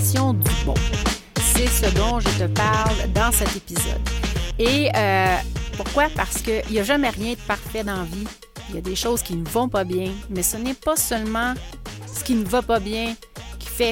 du bon. C'est ce dont je te parle dans cet épisode. Et euh, pourquoi? Parce qu'il n'y a jamais rien de parfait dans la vie. Il y a des choses qui ne vont pas bien, mais ce n'est pas seulement ce qui ne va pas bien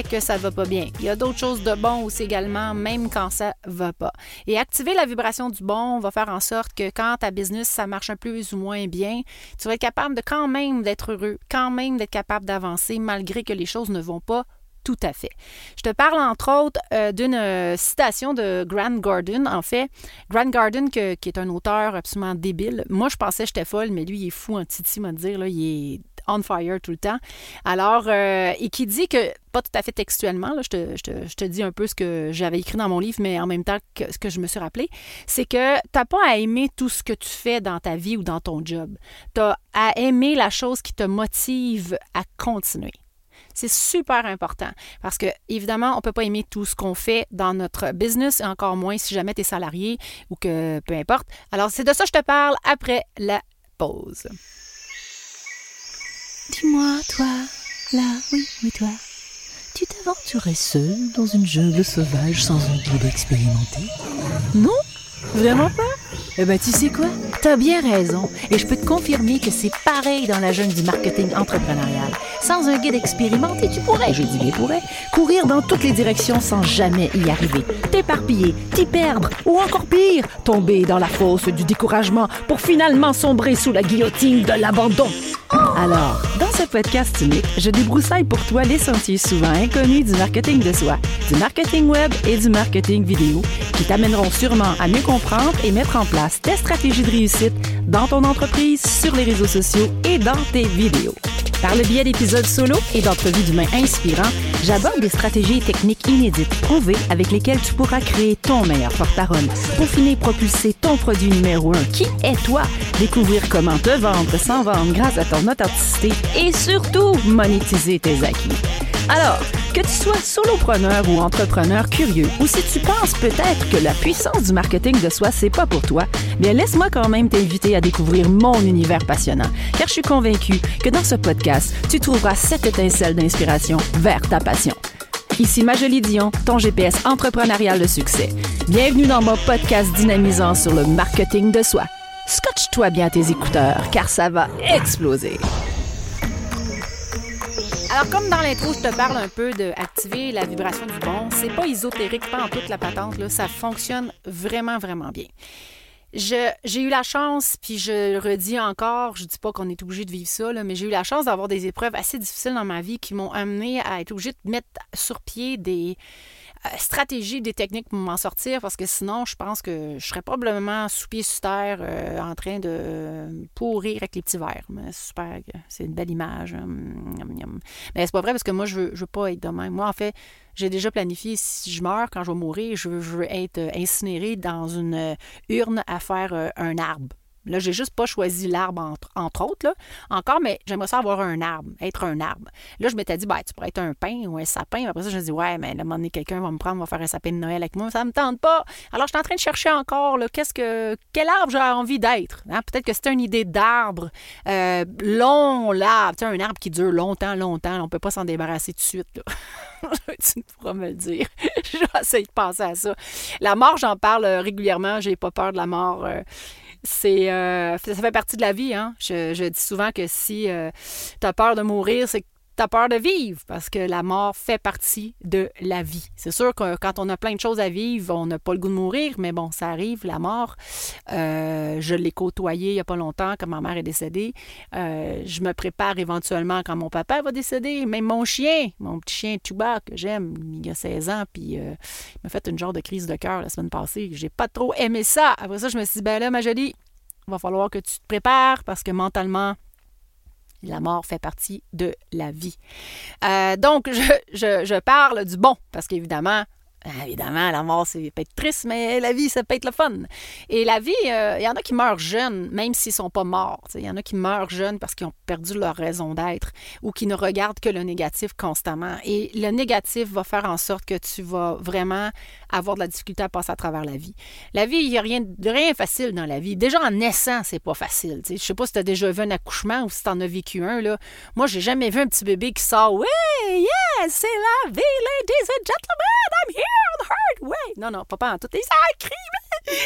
que ça va pas bien. Il y a d'autres choses de bon aussi également, même quand ça va pas. Et activer la vibration du bon va faire en sorte que quand ta business, ça marche un plus ou moins bien, tu vas être capable de quand même d'être heureux, quand même d'être capable d'avancer malgré que les choses ne vont pas tout à fait. Je te parle entre autres euh, d'une euh, citation de Grant Gordon. En fait, Grant Gordon, qui est un auteur absolument débile. Moi, je pensais que j'étais folle, mais lui, il est fou en titi, m'a dire. Là, il est on fire tout le temps. Alors, euh, et qui dit que, pas tout à fait textuellement, je, te, dis un peu ce que j'avais écrit dans mon livre, mais en même temps que ce que je me suis rappelé, c'est que tu n'as pas à aimer tout ce que tu fais dans ta vie ou dans ton job. Tu as à aimer la chose qui te motive à continuer. C'est super important parce que, évidemment, on ne peut pas aimer tout ce qu'on fait dans notre business, et encore moins si jamais tu es salarié ou que peu importe. Alors, c'est de ça que je te parle après la pause. Dis-moi, toi, là, oui, oui, toi, tu t'aventurais seul dans une jungle sauvage sans un guide expérimenté Non? Vraiment pas? Eh ben, tu sais quoi? T'as bien raison. Et je peux te confirmer que c'est pareil dans la jungle du marketing entrepreneurial. Sans un guide expérimenté, tu pourrais, je dis bien pourrais, courir dans toutes les directions sans jamais y arriver. T'éparpiller, t'y perdre, ou encore pire, tomber dans la fosse du découragement pour finalement sombrer sous la guillotine de l'abandon. Alors, dans ce podcast unique, je débroussaille pour toi les sentiers souvent inconnus du marketing de soi, du marketing web et du marketing vidéo qui t'amèneront sûrement à mieux comprendre et mettre en place tes stratégies de réussite dans ton entreprise, sur les réseaux sociaux et dans tes vidéos. Par le biais d'épisodes solo et d'entrevues d'humains inspirants, j'aborde des stratégies et techniques inédites prouvées avec lesquelles tu pourras créer ton meilleur porte-parole, peaufiner propulser ton produit numéro un, qui est toi, découvrir comment te vendre sans vendre grâce à ton authenticité et surtout monétiser tes acquis. Alors, que tu sois solopreneur ou entrepreneur curieux, ou si tu penses peut-être que la puissance du marketing de soi, c'est pas pour toi, bien laisse-moi quand même t'inviter à découvrir mon univers passionnant, car je suis convaincue que dans ce podcast, tu trouveras cette étincelle d'inspiration vers ta passion. Ici Majolie Dion, ton GPS entrepreneurial de succès. Bienvenue dans mon podcast dynamisant sur le marketing de soi. Scotche-toi bien tes écouteurs, car ça va exploser. Alors, comme dans l'intro, je te parle un peu d'activer la vibration du bon, c'est pas ésotérique, pas en toute la patente, là, ça fonctionne vraiment, vraiment bien. J'ai eu la chance, puis je le redis encore, je dis pas qu'on est obligé de vivre ça, mais j'ai eu la chance d'avoir des épreuves assez difficiles dans ma vie qui m'ont amené à être obligé de mettre sur pied des, stratégie, des techniques pour m'en sortir parce que sinon, je pense que je serais probablement sous pied sur terre euh, en train de pourrir avec les petits verres. Super, c'est une belle image. Hum, Mais c'est pas vrai parce que moi, je veux, veux pas être de même. Moi, en fait, j'ai déjà planifié si je meurs, quand je vais mourir, je veux, je veux être incinéré dans une urne à faire un arbre. Là, j'ai juste pas choisi l'arbre, entre, autres, là, encore, mais j'aimerais ça avoir un arbre, être un arbre. Là, je m'étais dit, ben, tu pourrais être un pin ou un sapin. Après ça, je me dis, ouais, mais là, un moment donné, quelqu'un va me prendre, va faire un sapin de Noël avec moi. Ça me tente pas. Alors, je suis en train de chercher encore, là, qu'est-ce que, quel arbre j'ai envie d'être. Hein? Peut-être que c'est une idée d'arbre euh, long, l'arbre. Tu sais, un arbre qui dure longtemps, longtemps. on peut pas s'en débarrasser tout de suite, là. tu pourras me le dire. J'essaie de penser à ça. La mort, j'en parle euh, régulièrement. J'ai pas peur de la mort. Euh, c'est euh, ça fait partie de la vie. Hein? Je, dis souvent que si euh, tu peur de mourir, c'est que peur de vivre parce que la mort fait partie de la vie. C'est sûr que quand on a plein de choses à vivre, on n'a pas le goût de mourir, mais bon, ça arrive, la mort. Euh, je l'ai côtoyé il n'y a pas longtemps quand ma mère est décédée. je me prépare éventuellement quand mon papa va décéder. Même mon chien, mon petit chien Tuba que j'aime, il a 16 ans, puis il m'a fait une genre de crise de cœur la semaine passée. J'ai pas trop aimé ça. Après ça, je me suis dit, ben là, ma jolie, il va falloir que tu te prépares parce que mentalement, la mort fait partie de la vie. Euh, donc, je, je, parle du bon, parce qu'évidemment, évidemment, la mort, c'est peut être triste, mais la vie, ça peut être le fun. Et la vie, euh, il y en a qui meurent jeunes, même s'ils sont pas morts. Il y en a qui meurent jeunes parce qu'ils ont perdu leur raison d'être ou qui ne regardent que le négatif constamment. Et le négatif va faire en sorte que tu vas vraiment avoir de la difficulté à passer à travers la vie. La vie, il n'y a rien de rien facile dans la vie. Déjà, en naissant, c'est pas facile. Je sais pas si tu as déjà vu un accouchement ou si tu en as vécu un. Là. Moi, j'ai jamais vu un petit bébé qui sort Oui, yes, c'est la vie, ladies and gentlemen, I'm here Non, non, pas en tout. Ça crie.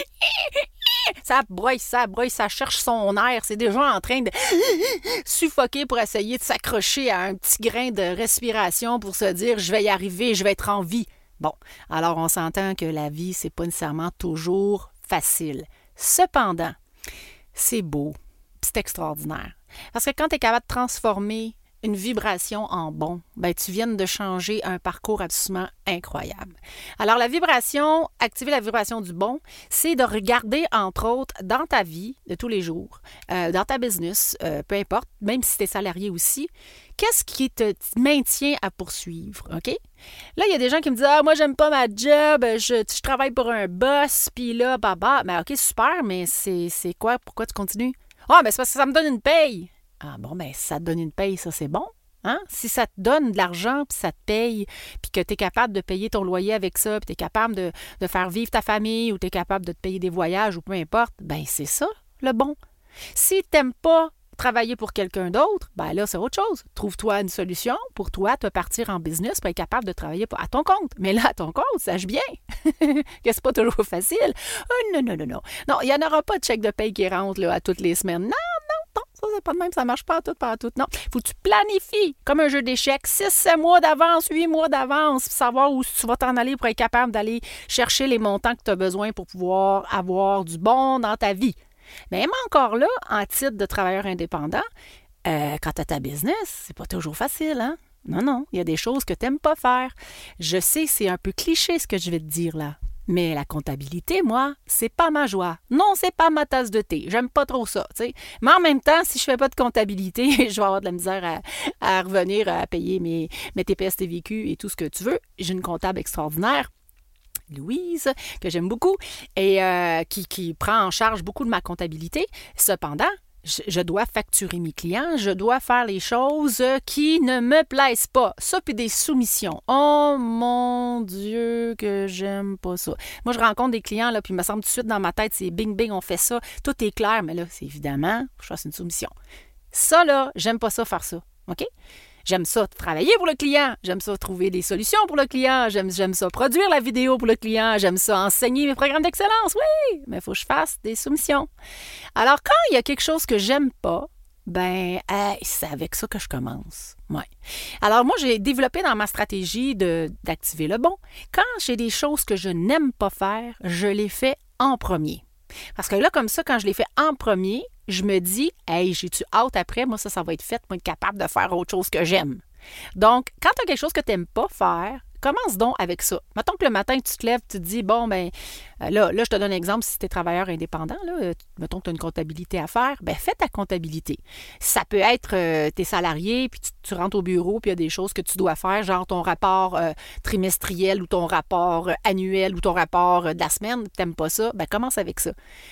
Ça broye, ça broye, ça cherche son air. C'est déjà en train de suffoquer pour essayer de s'accrocher à un petit grain de respiration pour se dire je vais y arriver, je vais être en vie. Bon, alors on s'entend que la vie, c'est pas nécessairement toujours facile. Cependant, c'est beau, c'est extraordinaire. Parce que quand tu es capable de transformer une vibration en bon, ben, tu viens de changer un parcours absolument incroyable. Alors, la vibration, activer la vibration du bon, c'est de regarder, entre autres, dans ta vie de tous les jours, euh, dans ta business, euh, peu importe, même si tu es salarié aussi, qu'est-ce qui te maintient à poursuivre, OK? Là, il y a des gens qui me disent Ah, moi, j'aime pas ma job, je, travaille pour un boss, puis là, bah, bah, ben, OK, super, mais c'est quoi? Pourquoi tu continues? Ah, ben, c'est parce que ça me donne une paye. Ah bon, ben ça te donne une paye, ça c'est bon. Hein? Si ça te donne de l'argent, puis ça te paye, puis que tu es capable de payer ton loyer avec ça, puis tu es capable de, faire vivre ta famille, ou tu es capable de te payer des voyages, ou peu importe, ben c'est ça le bon. Si tu pas travailler pour quelqu'un d'autre, ben là, c'est autre chose. Trouve-toi une solution pour toi, te partir en business pour être capable de travailler à ton compte. Mais là, à ton compte, sache bien que c'est pas toujours facile. Oh, non, non, non, non. Non, il n'y en aura pas de chèque de paye qui rentre là, à toutes les semaines. Non, ça, c'est pas de même, ça marche pas tout, pas tout. Non. Faut que tu planifies comme un jeu d'échecs, 6, 7 mois d'avance, 8 mois d'avance, savoir où tu vas t'en aller pour être capable d'aller chercher les montants que tu as besoin pour pouvoir avoir du bon dans ta vie. Même encore là, en titre de travailleur indépendant, euh, quand tu as ta business, c'est pas toujours facile, hein? Non, non, il y a des choses que tu n'aimes pas faire. Je sais, c'est un peu cliché ce que je vais te dire là. Mais la comptabilité, moi, c'est pas ma joie. Non, c'est pas ma tasse de thé. J'aime pas trop ça. Mais en même temps, si je fais pas de comptabilité, je vais avoir de la misère à, revenir à payer mes, TPS, TVQ et tout ce que tu veux. J'ai une comptable extraordinaire. Louise, que j'aime beaucoup, et euh, qui prend en charge beaucoup de ma comptabilité. Cependant, je, dois facturer mes clients, je dois faire les choses qui ne me plaisent pas. Ça, puis des soumissions. Oh mon Dieu, que j'aime pas ça. Moi, je rencontre des clients, là, puis il me semble tout de suite dans ma tête, c'est bing, bing, on fait ça. Tout est clair, mais là, c'est évidemment, je fasse une soumission. Ça, là, j'aime pas ça faire ça. OK? J'aime ça travailler pour le client. J'aime ça trouver des solutions pour le client. J'aime, j'aime ça produire la vidéo pour le client. J'aime ça enseigner mes programmes d'excellence. Oui, mais il faut que je fasse des soumissions. Alors, quand il y a quelque chose que j'aime pas, ben, c'est avec ça que je commence. Ouais. Alors, moi, j'ai développé dans ma stratégie d'activer le bon. Quand j'ai des choses que je n'aime pas faire, je les fais en premier. Parce que là, comme ça, quand je les fais en premier, je me dis, hey, j'ai-tu hâte après? Moi, ça, ça va être fait pour être capable de faire autre chose que j'aime. Donc, quand tu as quelque chose que tu n'aimes pas faire, commence donc avec ça. Mettons que le matin, tu te lèves, tu te dis, bon, ben là, là je te donne un exemple, si tu es travailleur indépendant, là, euh, mettons que tu as une comptabilité à faire, ben fais ta comptabilité. Ça peut être, euh, tes salariés, puis tu, rentres au bureau, puis il y a des choses que tu dois faire, genre ton rapport trimestriel ou ton rapport annuel ou ton rapport de la semaine, t'aimes pas ça, ben commence avec ça.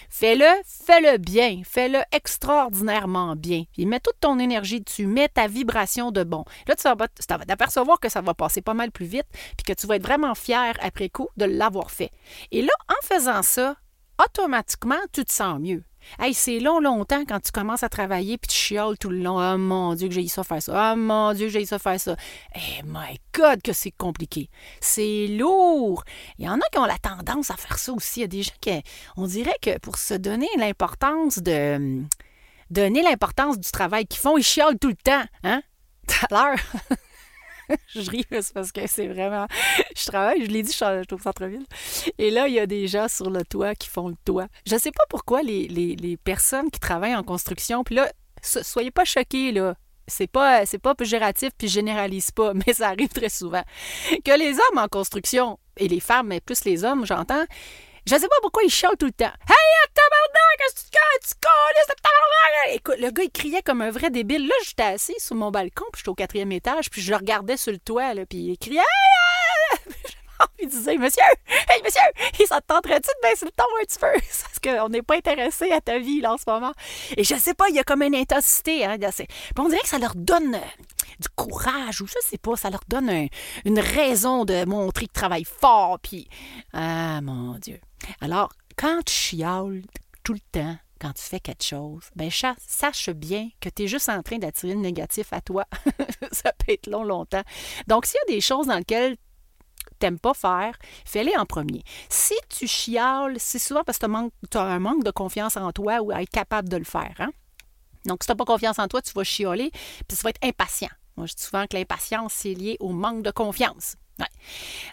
Fais-le, fais-le bien, fais-le extraordinairement bien. Puis mets toute ton énergie dessus, mets ta vibration de bon. Là, tu vas t'apercevoir que ça va passer pas mal plus vite, puis que tu vas être vraiment fier après coup de l'avoir fait. Et là, faisant ça, automatiquement, tu te sens mieux. Hey, c'est long, longtemps quand tu commences à travailler puis tu chioles tout le long. Oh mon Dieu, que j'ai ça faire ça. Oh mon Dieu, que j'ai ça faire ça. Eh, my God, que c'est compliqué. C'est lourd. Il y en a qui ont la tendance à faire ça aussi. Il y a des gens qui, on dirait que pour se donner l'importance de. Donner l'importance du travail qu'ils font, ils chiolent tout le temps. Hein? Tout à l'heure. je ris parce que c'est vraiment. Je travaille, je l'ai dit, je suis au centre-ville. Et là, il y a des gens sur le toit qui font le toit. Je ne sais pas pourquoi les, les, personnes qui travaillent en construction, puis là, soyez pas choqués, là. C'est pas, c'est pas péjoratif, puis je généralise pas, mais ça arrive très souvent. Que les hommes en construction, et les femmes, mais plus les hommes, j'entends, je sais pas pourquoi il chante tout le temps. Hey, tabarnak, qu'est-ce que tu tu tabarnak? Écoute, le gars, il criait comme un vrai débile. Là, j'étais assis sur mon balcon, puis j'étais au quatrième étage, puis je le regardais sur le toit, là, puis il criait Hey, il disait Monsieur, hey monsieur, il ça te tenterait-tu de baisser le ton un petit peu? Parce qu'on n'est pas intéressé à ta vie là, en ce moment. Et je sais pas, il y a comme une intensité. Hein, puis on dirait que ça leur donne du courage ou je sais pas, ça leur donne une raison de montrer qu'ils travaillent fort. Puis, ah mon Dieu. Alors, quand tu chiales tout le temps, quand tu fais quelque chose, ben sache bien que tu es juste en train d'attirer le négatif à toi. ça peut être long, longtemps. Donc, s'il y a des choses dans lesquelles t'aimes pas faire, fais-les en premier. Si tu chiales, c'est souvent parce que tu as un manque de confiance en toi ou à être capable de le faire. Hein? Donc, si tu n'as pas confiance en toi, tu vas chialer, puis tu vas être impatient. Je dis souvent que l'impatience, c'est lié au manque de confiance. Ouais.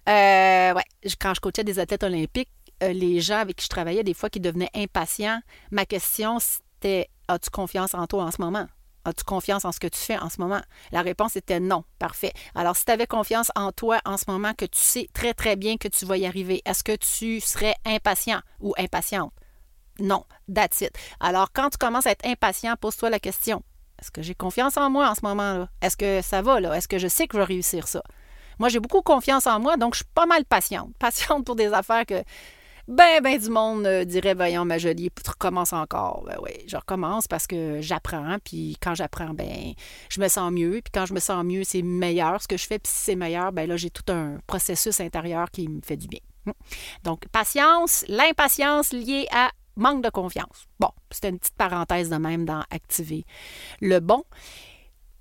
Euh, ouais. Quand je coachais des athlètes olympiques, euh, les gens avec qui je travaillais, des fois, qui devenaient impatients, ma question, c'était As-tu confiance en toi en ce moment? As-tu confiance en ce que tu fais en ce moment? La réponse était non. Parfait. Alors, si tu avais confiance en toi en ce moment, que tu sais très, très bien que tu vas y arriver, est-ce que tu serais impatient ou impatiente? Non. That's it. Alors, quand tu commences à être impatient, pose-toi la question. Est-ce que j'ai confiance en moi en ce moment-là? Est-ce que ça va, là? Est-ce que je sais que je vais réussir ça? Moi, j'ai beaucoup confiance en moi, donc je suis pas mal patiente. Patiente pour des affaires que ben, ben du monde euh, dirait, voyons, ma jolie, tu recommences encore. Ben oui, je recommence parce que j'apprends, puis quand j'apprends, ben, je me sens mieux, puis quand je me sens mieux, c'est meilleur ce que je fais, puis si c'est meilleur, ben là, j'ai tout un processus intérieur qui me fait du bien. Donc, patience, l'impatience liée à manque de confiance. Bon, c'était une petite parenthèse de même dans activer le bon.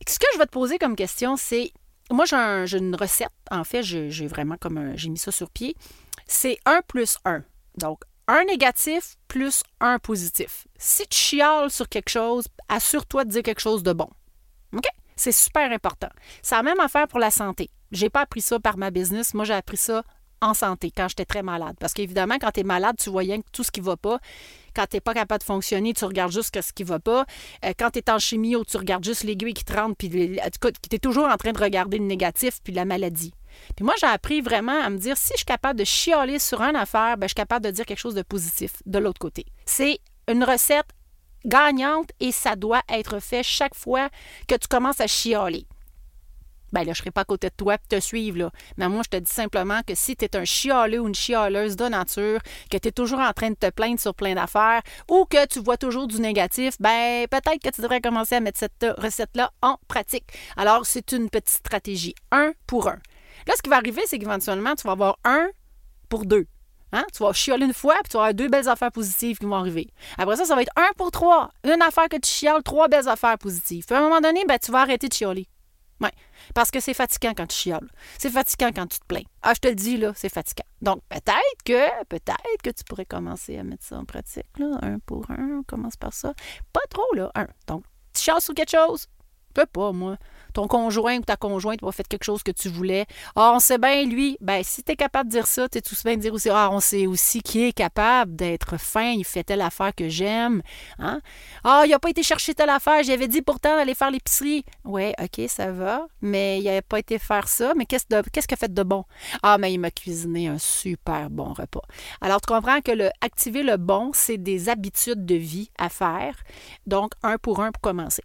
Ce que je vais te poser comme question, c'est moi, j'ai une recette. En fait, j'ai vraiment comme j'ai mis ça sur pied. C'est 1 plus 1. Donc, un négatif plus un positif. Si tu chiales sur quelque chose, assure-toi de dire quelque chose de bon. OK? C'est super important. C'est la même affaire pour la santé. J'ai pas appris ça par ma business. Moi, j'ai appris ça en santé quand j'étais très malade. Parce qu'évidemment, quand tu es malade, tu vois que tout ce qui va pas. Quand tu n'es pas capable de fonctionner, tu regardes juste ce qui va pas. Euh, quand tu es en chimie, tu regardes juste l'aiguille qui te rentre, puis tu es toujours en train de regarder le négatif puis la maladie. Puis moi, j'ai appris vraiment à me dire, si je suis capable de chialer sur une affaire, ben, je suis capable de dire quelque chose de positif de l'autre côté. C'est une recette gagnante et ça doit être fait chaque fois que tu commences à chialer. Ben là, je serai pas à côté de toi et te suivre. Mais moi, je te dis simplement que si tu es un chialeux ou une chialeuse de nature, que tu es toujours en train de te plaindre sur plein d'affaires ou que tu vois toujours du négatif, ben peut-être que tu devrais commencer à mettre cette recette-là en pratique. Alors, c'est une petite stratégie. Un pour un. Là, ce qui va arriver, c'est qu'éventuellement, tu vas avoir un pour deux. Hein? Tu vas chialer une fois, puis tu vas avoir deux belles affaires positives qui vont arriver. Après ça, ça va être un pour trois. Une affaire que tu chiales, trois belles affaires positives. Puis à un moment donné, ben, tu vas arrêter de chialer. Oui, parce que c'est fatigant quand tu chiales. C'est fatigant quand tu te plains. Ah, je te le dis, là, c'est fatigant. Donc, peut-être que, peut-être que tu pourrais commencer à mettre ça en pratique, là. Un pour un, on commence par ça. Pas trop, là, un. Donc, tu chiales sur quelque chose? Je peux pas, moi ton conjoint ou ta conjointe va faire quelque chose que tu voulais. Ah, on sait bien, lui, ben, si tu es capable de dire ça, tu es tout bien de dire aussi, ah, on sait aussi qui est capable d'être fin, il fait telle affaire que j'aime. Hein? Ah, il n'a pas été chercher telle affaire, j'avais dit pourtant d'aller faire l'épicerie. Ouais, OK, ça va, mais il n'a pas été faire ça, mais qu'est-ce qu'il a fait de bon? Ah, mais il m'a cuisiné un super bon repas. Alors, tu comprends que activer le bon, c'est des habitudes de vie à faire. Donc, un pour un pour commencer.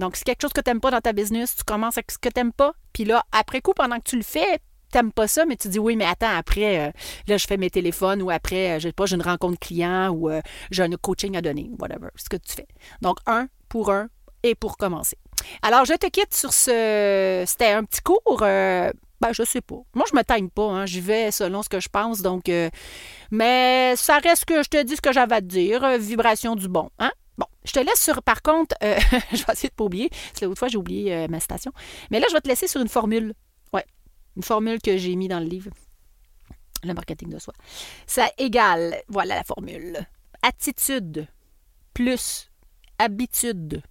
Donc, si quelque chose que tu n'aimes pas dans ta business, tu commences avec ce que tu n'aimes pas. Puis là, après coup, pendant que tu le fais, tu n'aimes pas ça, mais tu dis oui, mais attends, après, euh, là, je fais mes téléphones ou après, euh, je sais pas, j'ai une rencontre client ou euh, j'ai un coaching à donner, whatever, ce que tu fais. Donc, un pour un et pour commencer. Alors, je te quitte sur ce. C'était un petit cours. ben, je sais pas. Moi, je me time pas. Hein. J'y vais selon ce que je pense. Donc, mais ça reste que je te dis ce que j'avais à te dire. vibration du bon. Hein? Je te laisse sur, par contre, euh, je vais essayer de pas oublier, parce que l'autre fois, j'ai oublié euh, ma station. Mais là, je vais te laisser sur une formule. Ouais, une formule que j'ai mis dans le livre. Le marketing de soi. Ça égale, voilà la formule. Attitude plus habitude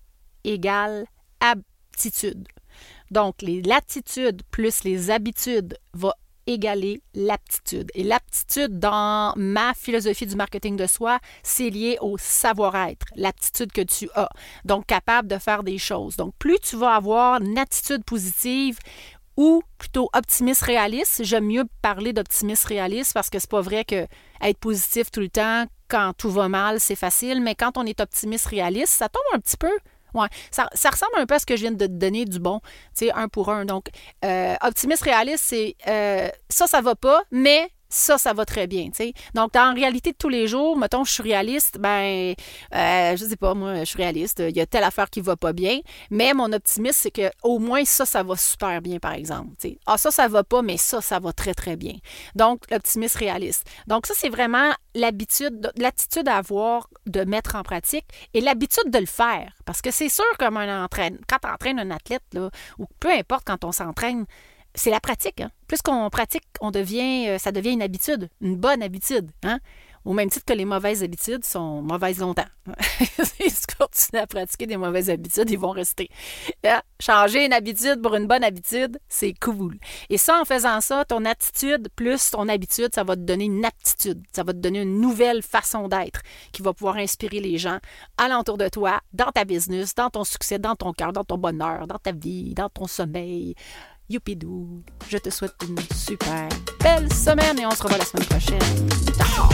égale aptitude. Donc, l'attitude plus les habitudes va égaler l'aptitude. Et l'aptitude, dans ma philosophie du marketing de soi, c'est lié au savoir-être, l'aptitude que tu as. Donc, capable de faire des choses. Donc, plus tu vas avoir une attitude positive ou plutôt optimiste réaliste. J'aime mieux parler d'optimiste réaliste parce que c'est pas vrai que être positif tout le temps quand tout va mal, c'est facile, mais quand on est optimiste réaliste, ça tombe un petit peu Ouais, ça, ressemble un peu à ce que je viens de te donner du bon, tu sais, un pour un. Donc, euh, optimiste réaliste, c'est euh, ça, ça va pas, mais ça, ça va très bien. Donc, en réalité de tous les jours, mettons, je suis réaliste, ben, euh, je sais pas, moi, je suis réaliste, il y a telle affaire qui va pas bien, mais mon optimisme, c'est que au moins ça, ça va super bien, par exemple. Ah, ça, ça va pas, mais ça, ça va très, très bien. Donc, l'optimisme réaliste. Donc, ça, c'est vraiment l'habitude, l'attitude à avoir de mettre en pratique et l'habitude de le faire. Parce que c'est sûr, comme un entraîne, quand tu entraînes un athlète, là, ou peu importe quand on s'entraîne, c'est la pratique. Hein. Plus qu'on pratique, on devient, euh, ça devient une habitude, une bonne habitude. Hein? Au même titre que les mauvaises habitudes sont mauvaises longtemps. si tu continues à pratiquer des mauvaises habitudes, ils vont rester. Hein? Changer une habitude pour une bonne habitude, c'est cool. Et ça, en faisant ça, ton attitude plus ton habitude, ça va te donner une aptitude. Ça va te donner une nouvelle façon d'être qui va pouvoir inspirer les gens alentour de toi, dans ta business, dans ton succès, dans ton cœur, dans ton bonheur, dans ta vie, dans ton sommeil Youpidou, je te souhaite une super belle semaine et on se revoit la semaine prochaine. Ciao!